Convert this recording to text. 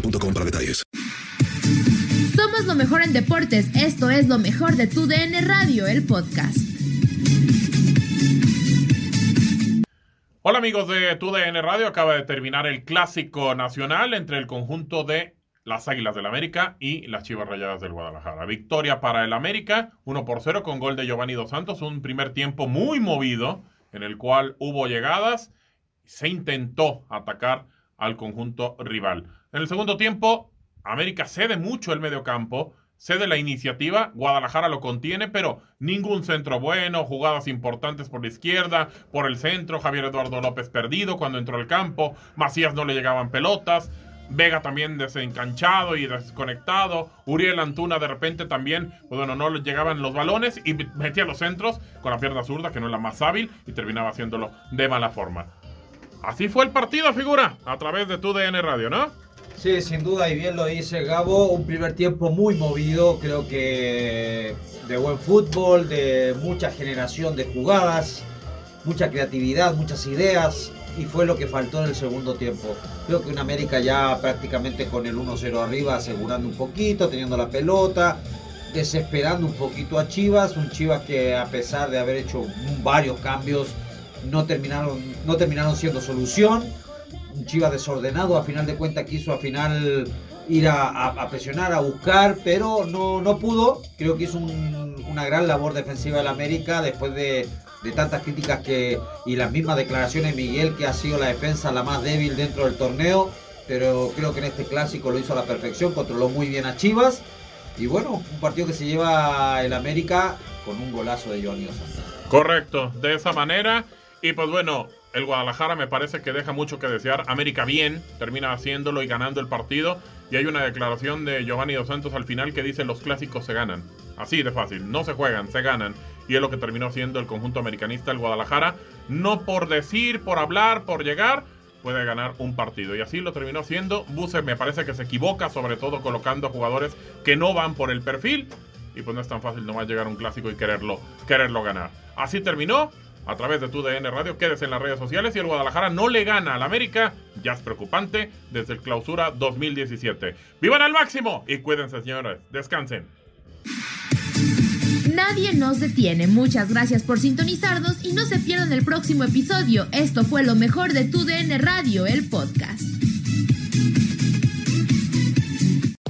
boostmobile.com para detalles. Somos lo mejor en deportes. Esto es lo mejor de tu DN Radio, el podcast. Hola amigos de TUDN Radio, acaba de terminar el clásico nacional entre el conjunto de las Águilas del América y las Chivas Rayadas del Guadalajara. Victoria para el América, 1 por 0 con gol de Giovanni Dos Santos, un primer tiempo muy movido en el cual hubo llegadas, se intentó atacar al conjunto rival. En el segundo tiempo, América cede mucho el mediocampo, cede la iniciativa, Guadalajara lo contiene, pero ningún centro bueno, jugadas importantes por la izquierda, por el centro, Javier Eduardo López perdido cuando entró al campo, Macías no le llegaban pelotas, Vega también desencanchado y desconectado. Uriel Antuna de repente también, pues bueno, no le llegaban los balones y metía los centros con la pierna zurda, que no es la más hábil, y terminaba haciéndolo de mala forma. Así fue el partido, figura, a través de tu DN Radio, ¿no? Sí, sin duda, y bien lo dice Gabo, un primer tiempo muy movido, creo que de buen fútbol, de mucha generación de jugadas, mucha creatividad, muchas ideas, y fue lo que faltó en el segundo tiempo. Creo que un América ya prácticamente con el 1-0 arriba, asegurando un poquito, teniendo la pelota, desesperando un poquito a Chivas, un Chivas que a pesar de haber hecho varios cambios, no terminaron, no terminaron siendo solución. Un Chivas desordenado, a final de cuentas quiso a final ir a, a- presionar, a buscar, pero no, no pudo. Creo que hizo un- una gran labor defensiva el América después de, tantas críticas que y las mismas declaraciones de Miguel que ha sido la defensa la más débil dentro del torneo. Pero creo que en este clásico lo hizo a la perfección, controló muy bien a Chivas. Y bueno, un partido que se lleva el América con un golazo de Santos. Correcto, de esa manera. Y pues bueno, el Guadalajara me parece que deja mucho que desear. América bien, termina haciéndolo y ganando el partido. Y hay una declaración de Giovanni Dos Santos al final que dice los clásicos se ganan. Así de fácil, no se juegan, se ganan. Y es lo que terminó siendo el conjunto americanista, el Guadalajara. No por decir, por hablar, por llegar, puede ganar un partido. Y así lo terminó haciendo. Buse me parece que se equivoca, sobre todo colocando jugadores que no van por el perfil. Y pues no es tan fácil nomás llegar a un clásico y quererlo, quererlo ganar. Así terminó. A través de tu DN Radio, quédese en las redes sociales y el Guadalajara no le gana al América. Ya es preocupante desde el clausura 2017. ¡Vivan al máximo! Y cuídense, señores. Descansen. Nadie nos detiene. Muchas gracias por sintonizarnos y no se pierdan el próximo episodio. Esto fue lo mejor de tu DN Radio, el podcast.